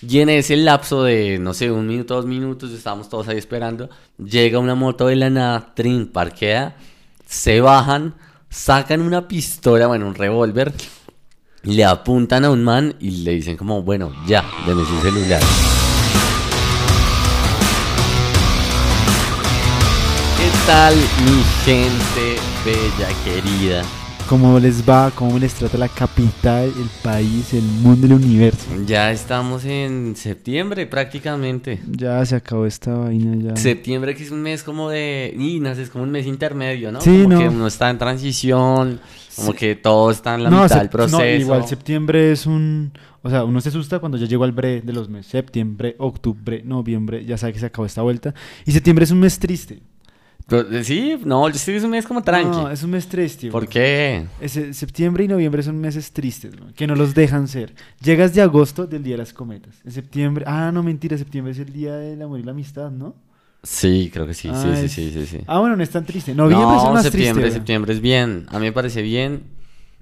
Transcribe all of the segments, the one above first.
Y en ese lapso de, no sé, un minuto, dos minutos, estábamos todos ahí esperando. Llega una moto de la nada, trin, parquea, se bajan, sacan una pistola, bueno, un revólver, le apuntan a un man y le dicen como, bueno, ya, deme su celular. ¿Qué tal mi gente bella, querida? ¿Cómo les va? ¿Cómo les trata la capital, el país, el mundo, el universo? Ya estamos en septiembre prácticamente. Ya se acabó esta vaina ya. Septiembre que es un mes como de... Y no sé, es como un mes intermedio, ¿no? Sí, como no. que uno está en transición, como que todo está en la no, mitad del proceso. no, igual septiembre es un... O sea, uno se asusta cuando ya llegó al bre de los meses. Septiembre, octubre, noviembre, ya sabe que se acabó esta vuelta. Y septiembre es un mes triste. Eh, sí, no, es un mes como tranqui. No, es un mes triste. ¿Por qué? Ese- septiembre y noviembre son meses tristes, que no los dejan ser. Llegas de agosto del Día de las Cometas. En septiembre... Ah, no, mentira, septiembre es el Día del Amor y la Amistad, ¿no? Sí, creo que sí, Ah, sí, sí, es- sí, sí, sí. Ah, bueno, no es tan triste. Noviembre es no, más septiembre, triste. septiembre es bien. A mí me parece bien.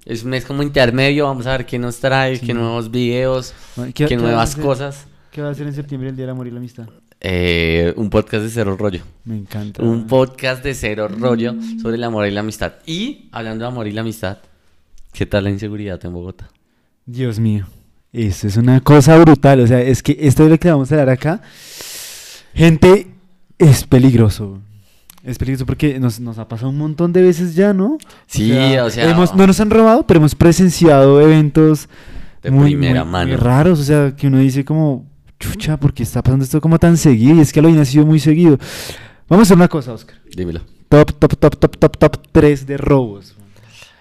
Es un mes como intermedio. Vamos a ver qué nos trae, Sí. qué nuevos videos, Bueno, qué, nuevas cosas. ¿Qué va a hacer en septiembre el Día del Amor y la Amistad? Eh, un podcast de cero rollo. Me encanta. Un podcast de cero rollo sobre el amor y la amistad. Y hablando de amor y la amistad, ¿qué tal la inseguridad en Bogotá? Dios mío. Eso es una cosa brutal. O sea, es que esto es lo que vamos a hablar acá. Gente, es peligroso. Es peligroso porque nos, nos ha pasado un montón de veces ya, ¿no? Sí, o sea, hemos- no nos han robado, pero hemos presenciado eventos de muy, primera muy- mano. muy raros. O sea, que uno dice como, chucha, ¿por qué está pasando esto como tan seguido? Y es que lo ha sido muy seguido. Vamos a hacer una cosa, Oscar. Dímelo. Top, top, top, top, top, top 3 de robos.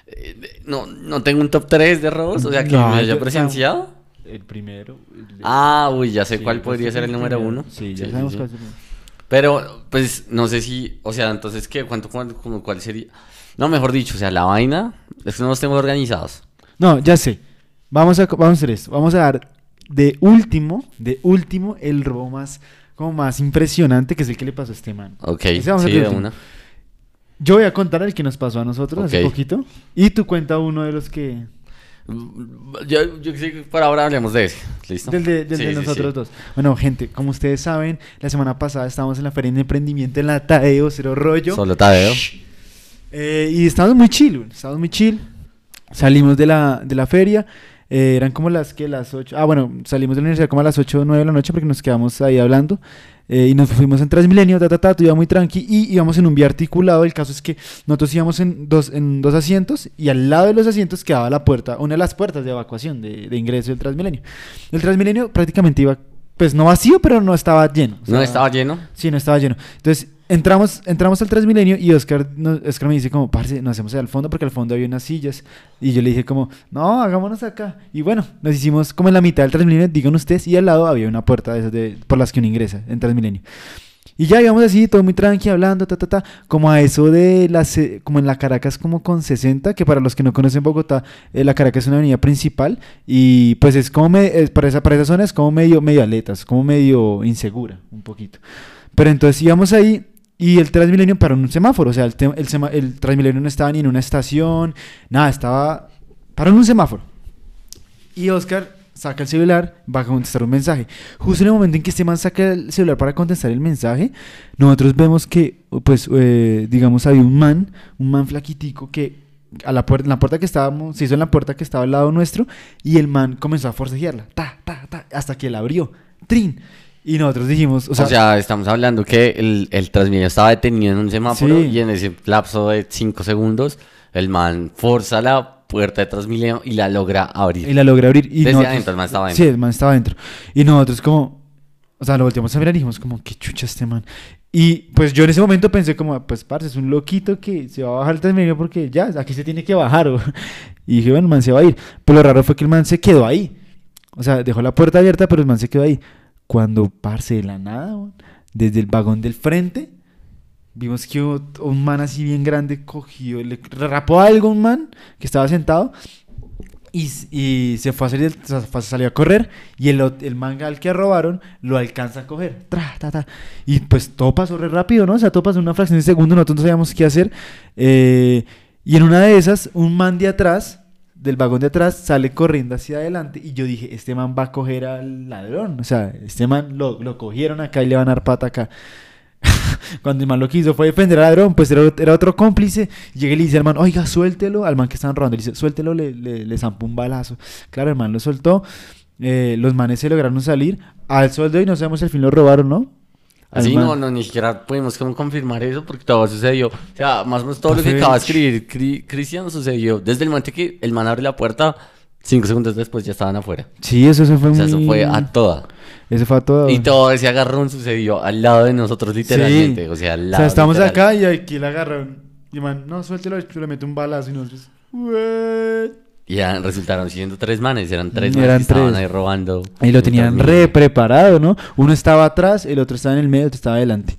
Eh, no, no tengo un top 3 de robos, o sea, que No, me haya presenciado. El primero. el Ah, uy, ya sé Sí, cuál podría ser el número primero. uno. Sí, ya Sí, sabemos sí, cuál es el primero. Pero, pues, no sé si, o sea, entonces, ¿qué? ¿Cuánto, cuánto, como cuál sería? No, mejor dicho, o sea, la vaina es que no los tengo organizados. No, ya sé. Vamos a, vamos a hacer esto. Vamos a dar de último, de último, el robo más, como más impresionante, que es el que le pasó a este man. Ok, Ese vamos a sí, hacer de una. Yo voy a contar el que nos pasó a nosotros hace Ok. poquito. Y tú cuenta uno de los que... Yo, yo sé que por ahora hablemos de ese. ¿Listo? Del de, del Sí, de sí, nosotros sí. dos. Bueno, gente, como ustedes saben, la semana pasada estábamos en la Feria de Emprendimiento en la Tadeo, Cero Rollo. Solo Tadeo. Eh, y estábamos muy chill, estábamos muy chill. Salimos de la, de la feria, eh, eran como las que las 8. Ah, bueno, salimos de la universidad como a las 8 o 9 de la noche porque nos quedamos ahí hablando. eh, y nos fuimos en Transmilenio, ta, ta, ta, iba muy tranqui. Y íbamos en un vía articulado. El caso es que nosotros íbamos en dos, en dos asientos y al lado de los asientos quedaba la puerta, una de las puertas de evacuación, de, de ingreso del Transmilenio. El Transmilenio prácticamente iba, pues no vacío, pero no estaba lleno. o ¿No estaba lleno? Sí, no estaba lleno. Entonces, entramos, entramos al Transmilenio y Oscar, no- Oscar me dice como, parce, nos hacemos al fondo porque al fondo había unas sillas. Y yo le dije como, no, hagámonos acá. Y bueno, nos hicimos como en la mitad del Transmilenio, digan ustedes, y al lado había una puerta de esas de, por las que uno ingresa en Transmilenio. Y ya íbamos así, todo muy tranqui, hablando, ta, ta, ta, como a eso de las, como en la Caracas, como con 60, que para los que no conocen Bogotá, eh, la Caracas es una avenida principal, y pues es como, me- es para, esa, para esa zona es como medio, medio aletas, como medio insegura, un poquito. Pero entonces íbamos ahí, y el Transmilenio paró en un semáforo, o sea, el, el, el Transmilenio no estaba ni en una estación, nada, estaba, paró en un semáforo. Y Oscar saca el celular, va a contestar un mensaje. Justo en el momento en que este man saca el celular para contestar el mensaje, nosotros vemos que, pues, eh, digamos, había un man, un man flaquitico que a la puerta, en la puerta que estábamos, se hizo en la puerta que estaba al lado nuestro, y el man comenzó a forcejearla, ta, ta, ta, hasta que la abrió, trin. Y nosotros dijimos, o O sea, sea, estamos hablando que el, el Transmilenio estaba detenido en un semáforo Sí. y en ese lapso de 5 segundos el man forza la puerta de Transmilenio y la logra abrir. y la logré abrir. Y Desde nosotros- adentro, el man estaba Sí, adentro. el man estaba adentro. Y nosotros como, o sea, lo volteamos a mirar y dijimos como, qué chucha este man. Y pues yo en ese momento pensé como, pues parce, es un loquito que se va a bajar el Transmilenio porque ya, aquí se tiene que bajar. Y dije, bueno, el man se va a ir. Pero lo raro fue que el man se quedó ahí. O sea, dejó la puerta abierta, pero el man se quedó ahí. Cuando, parce, de la nada, desde el vagón del frente, vimos que un man así bien grande cogió, le rapó algo a un man que estaba sentado y, y se fue a salir, fue a correr y el, el manga al que robaron lo alcanza a coger. Tra, ta, ta. Y pues todo pasó re rápido, ¿no? O sea, todo pasó en una fracción de segundo, nosotros no sabíamos qué hacer. Eh, y en una de esas, un man de atrás, del vagón de atrás, sale corriendo hacia adelante y yo dije, este man va a coger al ladrón. O sea, este man lo, lo cogieron acá y le van a dar pata acá. Cuando el man lo quiso fue defender al ladrón, pues era, era otro cómplice. Llega y le dice al man, oiga, suéltelo. Al man que estaban robando, le dice, suéltelo, le, le, le zampó un balazo. Claro, el man lo soltó. eh, los manes se lograron salir. Al sueldo y no sabemos si al fin lo robaron, ¿no? Así no, no, ni siquiera pudimos como confirmar eso porque todo sucedió. O sea, más o menos todo lo que acaba de escribir Cri- Cristian sucedió desde el momento que el man abre la puerta, cinco segundos después ya estaban afuera. Sí, eso, eso fue O sea, muy... eso fue a toda. Eso fue a todo. Y todo ese agarrón sucedió al lado de nosotros literalmente. Sí. O sea, al O lado. sea, estamos literal. acá y aquí le agarraron. Y el man, no, suéltelo, le mete un balazo y nosotros... "What?". Y ya resultaron siendo tres manes, eran tres manes eran que estaban tres. ahí robando. Y lo tenían re preparado, ¿no? Uno estaba atrás, el otro estaba en el medio, el otro estaba adelante.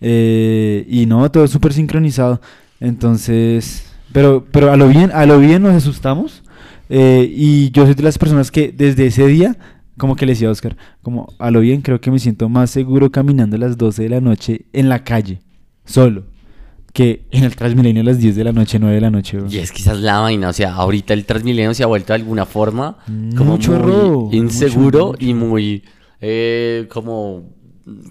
Eh, y no, todo súper sincronizado. Entonces, pero, pero a lo bien, a lo bien nos asustamos. Eh, y yo soy de las personas que desde ese día, como que le decía a Oscar, como a lo bien creo que me siento más seguro caminando a las 12 de la noche en la calle, solo, que en el Transmilenio a las 10 de la noche, 9 de la noche. Y es quizás la vaina, o sea, ahorita el Transmilenio se ha vuelto de alguna forma como Mucho muy robo, inseguro mucho, y muy eh, como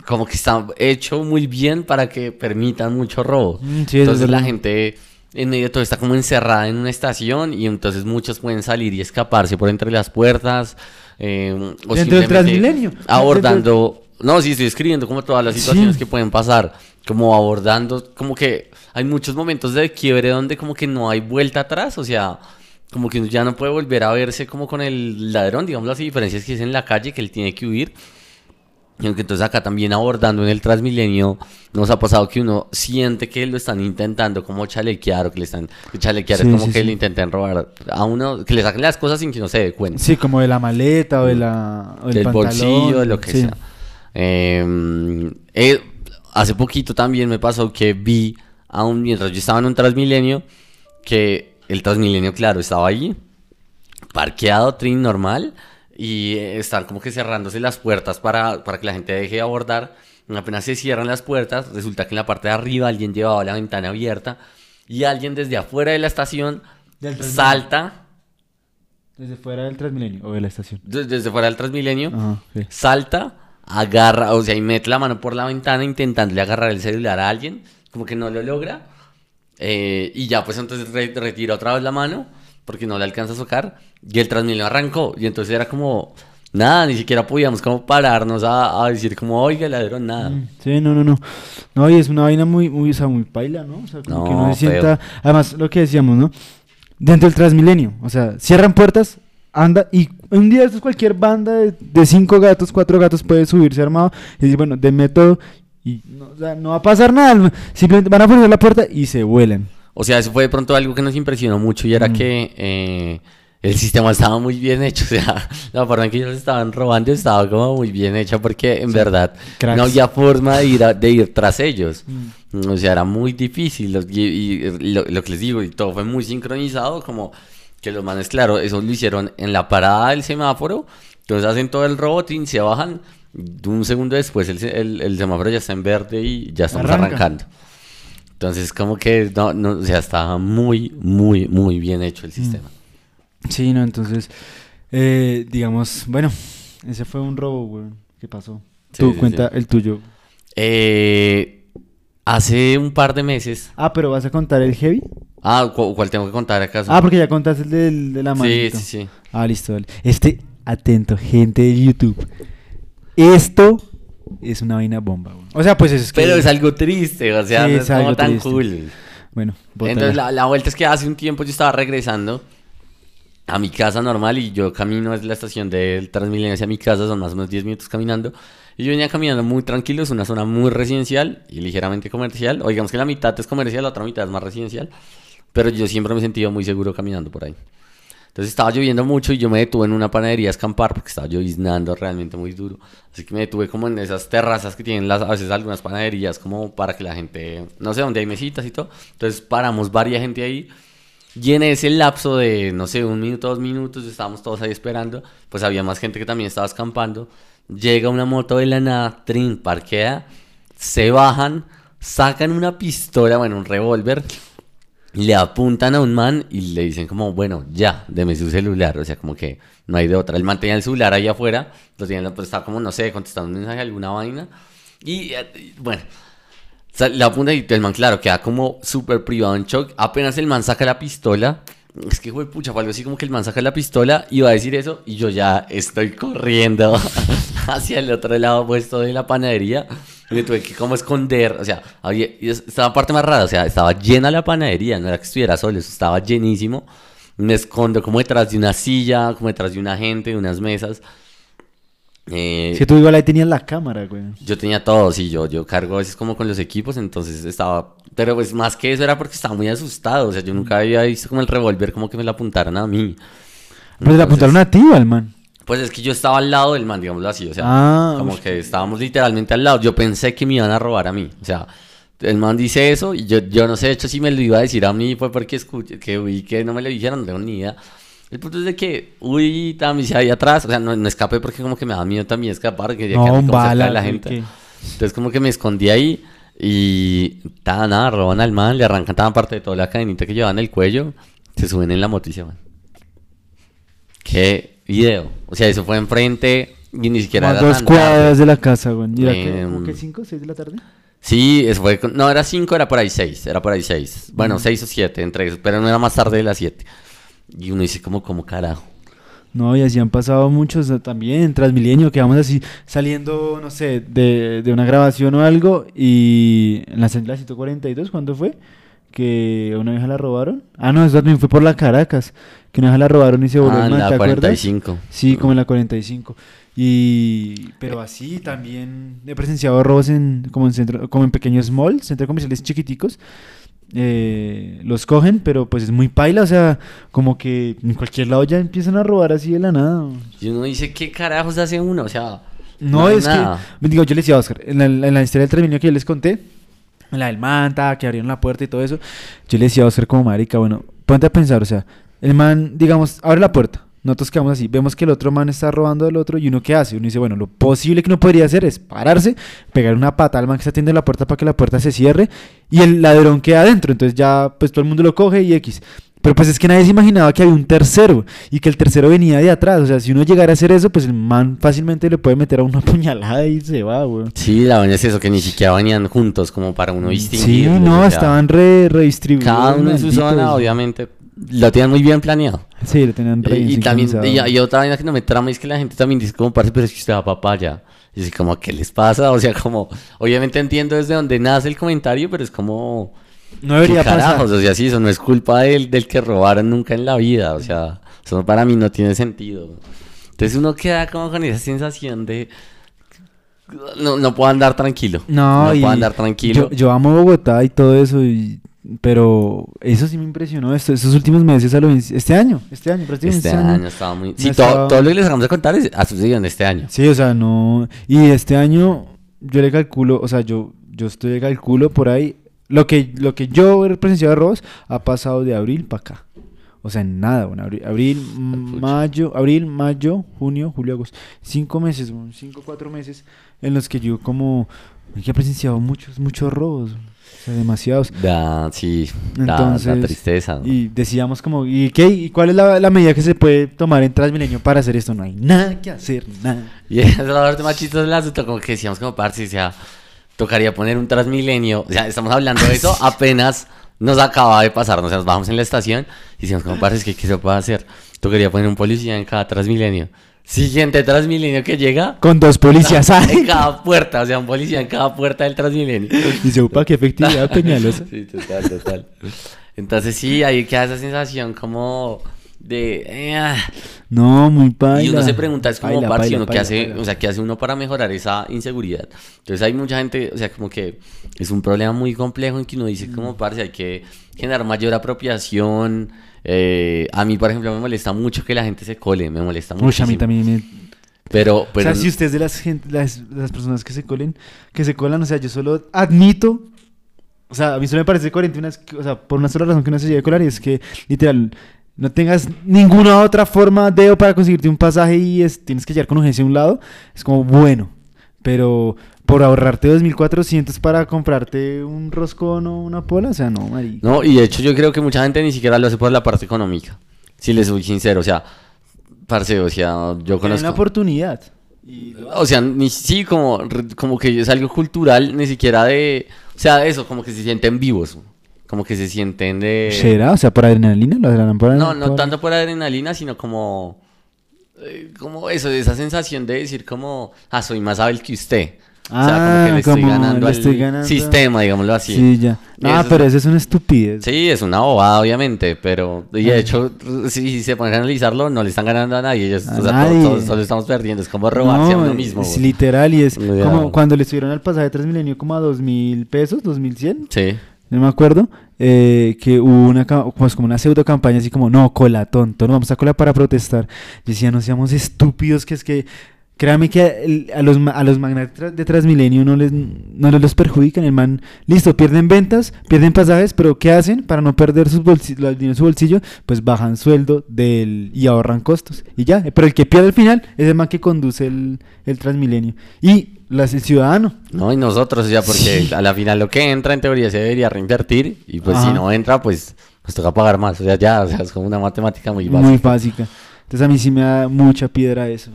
como que está hecho muy bien para que permitan mucho robo. Mm, sí, entonces la gente en medio de todo está como encerrada en una estación y entonces muchos pueden salir y escaparse por entre las puertas eh, o Dentro del Transmilenio. abordando no, sí, estoy escribiendo como todas las situaciones Sí. que pueden pasar, como abordando, como que hay muchos momentos de quiebre donde como que no hay vuelta atrás, o sea, como que ya no puede volver a verse como con el ladrón, digamos las diferencias que es en la calle, que él tiene que huir. Y aunque entonces acá también abordando en el Transmilenio, nos ha pasado que uno siente que lo están intentando como chalequear o que le están que chalequear, Sí, es como sí, que sí. le intenten robar a uno, que le saquen las cosas sin que no se dé cuenta Sí, como de la maleta o de la, o del pantalón, bolsillo, de lo que sea. Eh, eh, hace poquito también me pasó que vi a un, mientras yo estaba en un Transmilenio, que el Transmilenio, claro, estaba ahí, parqueado, trin normal, y eh, están como que cerrándose las puertas para, para que la gente deje de abordar. Apenas se cierran las puertas, resulta que en la parte de arriba alguien llevaba la ventana abierta y alguien desde afuera de la estación salta, Desde fuera del Transmilenio o de la estación. de- desde fuera del Transmilenio, Ajá, sí. salta, agarra, o sea, y mete la mano por la ventana intentándole agarrar el celular a alguien, como que no lo logra, eh, y ya pues entonces re- retira otra vez la mano, porque no le alcanza a sacar, y el Transmilenio arrancó, y entonces era como, nada, ni siquiera podíamos como pararnos a, a decir como, oiga, ladrón, nada. Mm, Sí, no, no, no. No, y es una vaina muy, muy, o sea, muy paila, ¿no? O sea, como que No, uno se sienta. Además, lo que decíamos, ¿no? Dentro del Transmilenio. O sea, cierran puertas, anda, y un día esto es cualquier banda de, de cinco gatos, cuatro gatos puede subirse armado y decir, bueno, denme todo. Y no, o sea, no va a pasar nada. Simplemente van a poner la puerta y se vuelan. O sea, eso fue de pronto algo que nos impresionó mucho y era Mm. que eh, el sistema estaba muy bien hecho. O sea, la forma en que ellos estaban robando estaba como muy bien hecha porque en verdad cracks. no había forma de ir, a- de ir tras ellos. O sea, era muy difícil. los- y y lo, lo que les digo, y todo fue muy sincronizado, como que los manes, claro, eso lo hicieron en la parada del semáforo. Entonces hacen todo el robotín, se bajan. Un segundo después el, el- el semáforo ya está en verde y ya estamos Arranca. arrancando. Entonces, como que, no, no, o sea, estaba muy, muy, muy bien hecho el sistema. Sí, no, entonces, eh, digamos, bueno, ese fue un robo, güey. ¿Qué pasó? Sí, Tú sí, cuenta sí. el tuyo. Eh, hace un par de meses. Ah, pero vas a contar el heavy. Ah, ¿cu- ¿cuál tengo que contar acaso? Ah, porque ya contaste el del, de la sí, manito. sí, sí. Ah, listo, dale. Este, atento, gente de YouTube. Esto es una vaina bomba, güey. O sea, pues es que... Pero es algo triste, o sea, Sí, no es es como algo tan triste. cool. Bueno, bótala. Entonces, la, la vuelta es que hace un tiempo yo estaba regresando a mi casa normal y yo camino desde la estación del Transmilenio hacia mi casa, son más o menos 10 minutos caminando. Y yo venía caminando muy tranquilo, es una zona muy residencial y ligeramente comercial. O digamos que la mitad es comercial, la otra mitad es más residencial. Pero yo siempre me he sentido muy seguro caminando por ahí. Entonces estaba lloviendo mucho y yo me detuve en una panadería a escampar porque estaba lloviznando realmente muy duro. Así que me detuve como en esas terrazas que tienen las, a veces algunas panaderías como para que la gente, no sé, donde hay mesitas y todo. Entonces paramos varias gente ahí. Y en ese lapso de, no sé, un minuto, dos minutos, estábamos todos ahí esperando. Pues había más gente que también estaba escampando. Llega una moto de la nada, trin, parquea, se bajan, sacan una pistola, bueno, un revólver. Le apuntan a un man y le dicen como, bueno, ya, deme su celular, o sea, como que no hay de otra. El man tenía el celular ahí afuera, lo tenía, pues estaba como, no sé, contestando un mensaje, alguna vaina, y eh, bueno, le apunta y el man, claro, queda como súper privado en shock, apenas el man saca la pistola, es que, güey, pucha, fue algo así como que el man saca la pistola y va a decir eso y yo ya estoy corriendo hacia el otro lado puesto de la panadería. Y me tuve que como esconder, o sea, había, estaba parte más rara, o sea, estaba llena la panadería, no era que estuviera solo, eso estaba llenísimo. Me escondo como detrás de una silla, como detrás de una gente, de unas mesas. Eh, que tú igual ahí tenías la cámara, güey. yo tenía todo, sí, yo, yo cargo a veces como con los equipos, entonces estaba, pero pues más que eso era porque estaba muy asustado, o sea, yo nunca había visto como el revólver como que me lo apuntaran a mí. Le Entonces, apuntaron a ti, al man. Pues es que yo estaba al lado del man, digámoslo así, o sea, Ah, como que estábamos literalmente al lado, yo pensé que me iban a robar a mí, o sea, el man dice eso y yo, yo no sé, de hecho si me lo iba a decir a mí fue porque escuché, que vi que no me lo dijeron, no tengo ni idea. El punto es de que, uy, también ahí atrás, o sea, no, no escapé porque como que me daba miedo también escapar, que quería No, cerca de bala. la gente. que- Entonces como que me escondí ahí y nada, nada, roban al man, le arrancan toda parte de toda la cadenita que llevaban en el cuello, se suben en la moto y se van. ¿Qué video? O sea, eso fue enfrente y ni siquiera a era dos tan cuadras tarde. de la casa, güey. ¿Y era que, Em, como que cinco, seis de la tarde? Sí, eso fue, no, era 5, era por ahí 6, era por ahí 6. Bueno, Mm. 6 o 7, entre esos, pero no era más tarde de las 7. Y uno dice como, como carajo. No, y así han pasado muchos también en Transmilenio, que vamos así saliendo, no sé, de, de una grabación o algo, y en la la 142, ¿cuándo fue? Que una vieja la robaron. Ah, no, eso también fue por la Caracas, que una vieja la robaron y se volvió Ah, en la ¿te acuerdas? 45. Sí, como en la 45. Y pero así también he presenciado robos en como en centro, como en pequeños malls, centros comerciales chiquiticos. Eh, los cogen, pero pues es muy paila, o sea, como que en cualquier lado ya empiezan a robar así de la nada. Y uno dice, ¿qué carajos hace uno? O sea, No, hay es nada. que, digo, yo le decía a Oscar, en la, en la historia del Transmilenio que yo les conté, la del manta, que abrieron la puerta y todo eso, yo le decía a Oscar como marica, bueno, ponte a pensar, o sea, el man, digamos, abre la puerta, nosotros quedamos así, vemos que el otro man está robando al otro y uno qué hace, uno dice, bueno, lo posible que uno podría hacer es pararse, pegar una pata al man que está atendiendo la puerta para que la puerta se cierre y el ladrón queda adentro, entonces ya pues todo el mundo lo coge y X. Pero pues es que nadie se imaginaba que había un tercero y que el tercero venía de atrás. O sea, si uno llegara a hacer eso, pues el man fácilmente le puede meter a una puñalada y se va, güey. Sí, la vaina es eso, que ni siquiera venían juntos como para uno Sí, distinguir. no, estaban re, redistribuidos. Cada uno en su zona, obviamente, lo tenían muy bien planeado. Sí, lo tenían re y también, y, y otra vaina que no me trama es que la gente también dice como, parce, pero es que usted va papaya. Y así como, ¿qué les pasa? O sea, como, obviamente entiendo desde donde nace el comentario, pero es como... No debería ¿qué pasar. carajos? O sea, sí, eso no es culpa del, del que robaron nunca en la vida. O sea, eso para mí no tiene sentido. Entonces uno queda como con esa sensación de... No, no puedo andar tranquilo. No, y puedo andar tranquilo. Yo, yo amo Bogotá y todo eso, y- pero eso sí me impresionó esto, estos últimos meses, a lo este año, este año, prácticamente Este año estaba muy... Sí, no todo, estaba- todo lo que les acabamos de contar es, ha sucedido en este año. Sí, o sea, no. Y este año yo le calculo, o sea, yo, yo estoy de calculo por ahí. Lo que, lo que yo he presenciado de robos ha pasado de abril para acá. O sea, en nada, bueno, abril, abril, mayo, abril, mayo, junio, julio, agosto. Cinco meses, bueno, cinco, cuatro meses en los que yo como he presenciado muchos, muchos robos. O sea, demasiados. Da, sí, da, da Entonces, tristeza. ¿no? Y decíamos como, ¿y qué? ¿Y cuál es la, la medida que se puede tomar en Transmilenio para hacer esto? No hay nada que hacer, nada. Y es la parte más chistosa del asunto, como que decíamos como parce, o sea, tocaría poner un Transmilenio, o sea, estamos hablando de eso, apenas nos acaba de pasar, nos bajamos en la estación y decíamos como parce, es que ¿qué se puede hacer? Tocaría poner un policía en cada Transmilenio. Siguiente Transmilenio que llega, Con dos policías en ahí. cada puerta, o sea, un policía en cada puerta del Transmilenio. Dice, upa, qué efectividad Peñalosa. Sí, total, total. Entonces sí, ahí queda esa sensación como de... eh, ah, No, muy paila. y uno se pregunta, es como, Paila, parce, paila, uno qué hace, o sea, ¿qué hace uno para mejorar esa inseguridad? Entonces hay mucha gente, o sea, como que es un problema muy complejo en que uno dice, como, Mm. parce, hay que generar mayor apropiación. eh, a mí, por ejemplo, me molesta mucho que la gente se cole, me molesta mucho. A mí también me... Pero, pero o sea, si usted es de las, gente, las, las personas que se colen, que se colan, o sea, yo solo admito, o sea, a mí solo me parece coherente, una, o sea, por una sola razón que uno se llegue a colar, y es que, literal, no tengas ninguna otra forma de o para conseguirte un pasaje y es, tienes que llegar con urgencia a un lado, es como bueno, pero por ahorrarte 2.400 para comprarte un roscón o una pola, o sea, no, marica. No, y de hecho yo creo que mucha gente ni siquiera lo hace por la parte económica. Si les soy sincero, o sea, parce, o sea, yo conozco... una oportunidad. O sea, ni sí, como, como que es algo cultural, ni siquiera de... O sea, eso, como que se sienten vivos. Como que se sienten de... ¿Será? O sea, por adrenalina, lo harán por No, no por- tanto por adrenalina, sino como... eh, como eso, esa sensación de decir como... Ah, soy más hábil que usted. o sea, como Ah, que le estoy como ganando le estoy ganando. sistema, digámoslo así. Sí, ya. Ah, Eso- pero eso es una estupidez. Sí, es una bobada, obviamente, pero y Ah. de hecho, si se ponen a analizarlo, no le están ganando a nadie, ellos, A o sea, nadie. todos, todos- solo estamos perdiendo, es como robarse a No, uno mismo. Es literal y es como cuando le subieron al pasaje de Transmilenio como a dos mil pesos, dos mil cien, Sí, no me acuerdo, eh, que hubo una, pues como una pseudo campaña así como, no, cola, tonto, no vamos a cola para protestar. Yo decía, no seamos estúpidos, que es que, créame que el- a los, a los magnates de Transmilenio no les, no les los perjudican, el man, listo, pierden ventas, pierden pasajes, pero ¿qué hacen para no perder sus bolsi- el dinero en su bolsillo? Pues bajan sueldo del, y ahorran costos, y ya, pero el que pierde al final es el man que conduce el, el Transmilenio. Y las, el ciudadano. no, y nosotros, sea, porque Sí. a la final lo que entra en teoría se debería reinvertir, y pues si no entra, pues nos toca pagar más, o sea, ya, o sea, es como una matemática muy básica. Muy básica. Entonces a mí sí me da mucha piedra eso.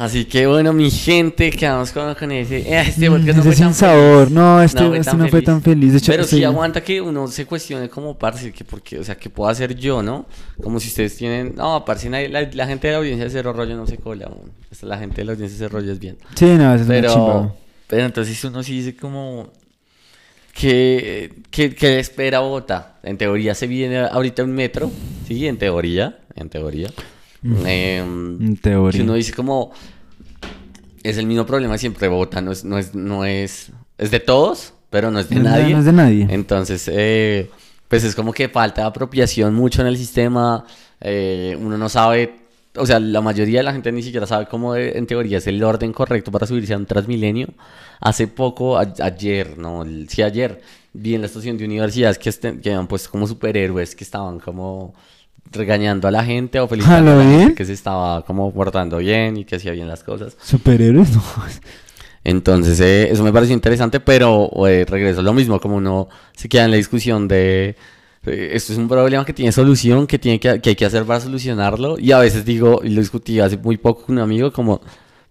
Así que bueno, mi gente, quedamos con, con ese. eh, este Mm, podcast no fue sin tan sabor. feliz. No, este- fue este no fue tan feliz. De hecho, Pero sí sí. aguanta que uno se cuestione como parce, que porque, o sea, ¿qué puedo hacer yo, no? Como si ustedes tienen, no, parce, la, la gente de la audiencia de Cero Rollo no se cola, aún. Esta- la gente de la audiencia de Cero Rollo es bien. Sí, no, es Pero, pero entonces uno sí dice como que, que, que espera Bogotá. En teoría se viene ahorita un metro, sí, en teoría, en teoría. En teoría. que uno dice como es el mismo problema siempre Bogotá no es no es no es es de todos pero no es de No nadie no es de nadie. entonces eh, pues es como que falta apropiación mucho en el sistema eh, uno no sabe o sea la mayoría de la gente ni siquiera sabe cómo eh, en teoría es el orden correcto para subirse a un Transmilenio hace poco a- ayer no el- sí ayer vi en la estación de universidades que, este- que habían puesto como superhéroes que estaban como regañando a la gente o felicitando ¿A la gente que se estaba como portando bien y que hacía bien las cosas. Superhéroes, no. Entonces, eh, eso me pareció interesante, pero eh, regreso a lo mismo, como uno se queda en la discusión de eh, esto es un problema que tiene solución, que, tiene que, que hay que hacer para solucionarlo. Y a veces digo, y lo discutí hace muy poco con un amigo, como,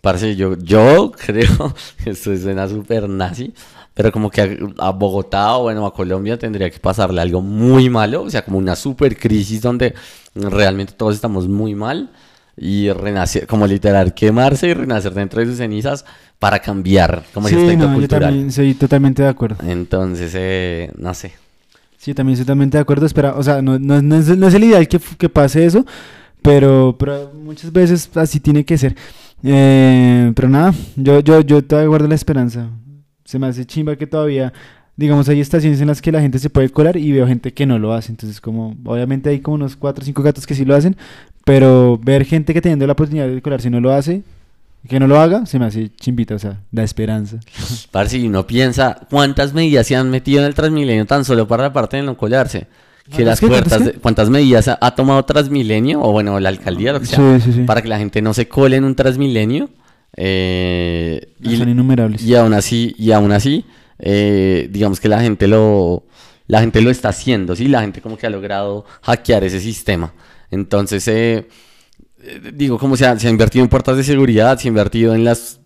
parce, yo, yo creo, esto suena súper nazi, pero como que a, a Bogotá o bueno, a Colombia tendría que pasarle algo muy malo, o sea, como una super crisis donde realmente todos estamos muy mal y renacer, como literal, quemarse y renacer dentro de sus cenizas para cambiar como sí, aspecto no, yo cultural. también soy totalmente de acuerdo. Entonces, eh, no sé. Sí, también estoy totalmente de acuerdo. Espera, o sea, no, no, no es, no es el ideal que, que pase eso, pero, pero muchas veces así tiene que ser. Eh, pero nada, yo, yo, yo todavía guardo la esperanza. Se me hace chimba que todavía, digamos, hay estaciones en las que la gente se puede colar y veo gente que no lo hace. Entonces, como, obviamente hay como unos cuatro o cinco gatos que sí lo hacen, pero ver gente que teniendo la oportunidad de colarse no lo hace, que no lo haga, se me hace chimbita, o sea, da esperanza. Parce, y uno piensa cuántas medidas se han metido en el Transmilenio tan solo para la parte de no colarse. Que ¿Cuántas las puertas, de- cuántas medidas ha, ha tomado Transmilenio, o bueno, la alcaldía, lo que sea, Sí, sí, sí. para que la gente no se cole en un Transmilenio. Eh, y, Son innumerables. y aún así, y aún así, eh, digamos que la gente lo, la gente lo está haciendo, ¿sí? La gente como que ha logrado hackear ese sistema. Entonces, eh, eh, digo, como se ha, se ha invertido en puertas de seguridad, se ha invertido en las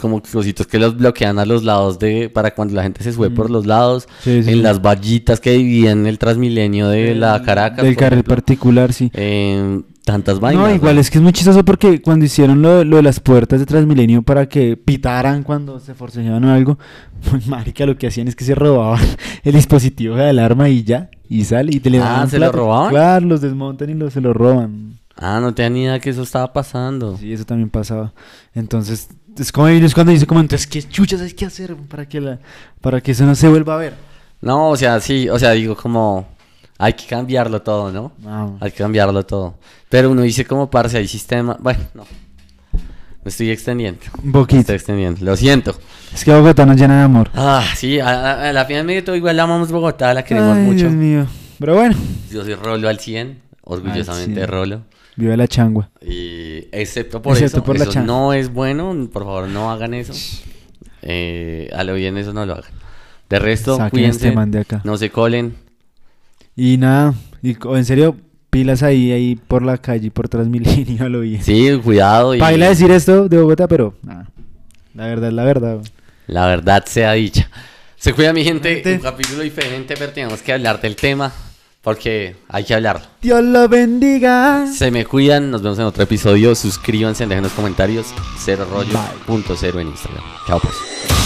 como cositos que los bloquean a los lados de para cuando la gente se sube Mm. por los lados, Sí, sí, en sí. las vallitas que dividen el Transmilenio de la Caracas, Del carril ejemplo. particular, sí. Eh, tantas vainas. No, igual es que es muy chistoso porque cuando hicieron lo, lo de las puertas de Transmilenio para que pitaran cuando se forcejeaban o algo, pues marica, lo que hacían es que se robaban el dispositivo de alarma y ya, y sale y te le Ah, dan ¿se lo robaban? Claro, los desmontan y lo, se lo roban. Ah, no tenía ni idea que eso estaba pasando. Sí, eso también pasaba. Entonces, es como es cuando dice como entonces qué chuchas hay que hacer para que la para que eso no se vuelva a ver. No, o sea, sí, o sea, digo como hay que cambiarlo todo, ¿no? Hay que cambiarlo todo. Pero uno dice como parce, hay sistema. Bueno, no. Me estoy extendiendo. Un Me poquito. estoy extendiendo. Lo siento. Es que Bogotá nos llena de amor. Ah, sí, a, a- la final de todo igual la amamos Bogotá, la queremos Ay, mucho. Dios mío. Pero bueno, Yo soy Rolo al 100, orgullosamente 100. Rolo. viva la changua. Y excepto por Excepto eso, por la eso no es bueno, por favor no hagan eso. Eh, a lo bien eso no lo hagan. De resto, Saquen cuídense, este man de acá. no se colen. Y nada, y en serio, pilas ahí, ahí por la calle, por Transmilenio, lo bien. Sí, cuidado y Baila decir esto de Bogotá, pero nada. La verdad es la verdad. la verdad sea dicha. Se cuida mi gente, Gente. un capítulo diferente, pero tenemos que hablar del tema porque hay que hablarlo. Dios lo bendiga. Se me cuidan, nos vemos en otro episodio. Suscríbanse, dejen los comentarios. Cero rollo, punto cero en Instagram. Chao pues.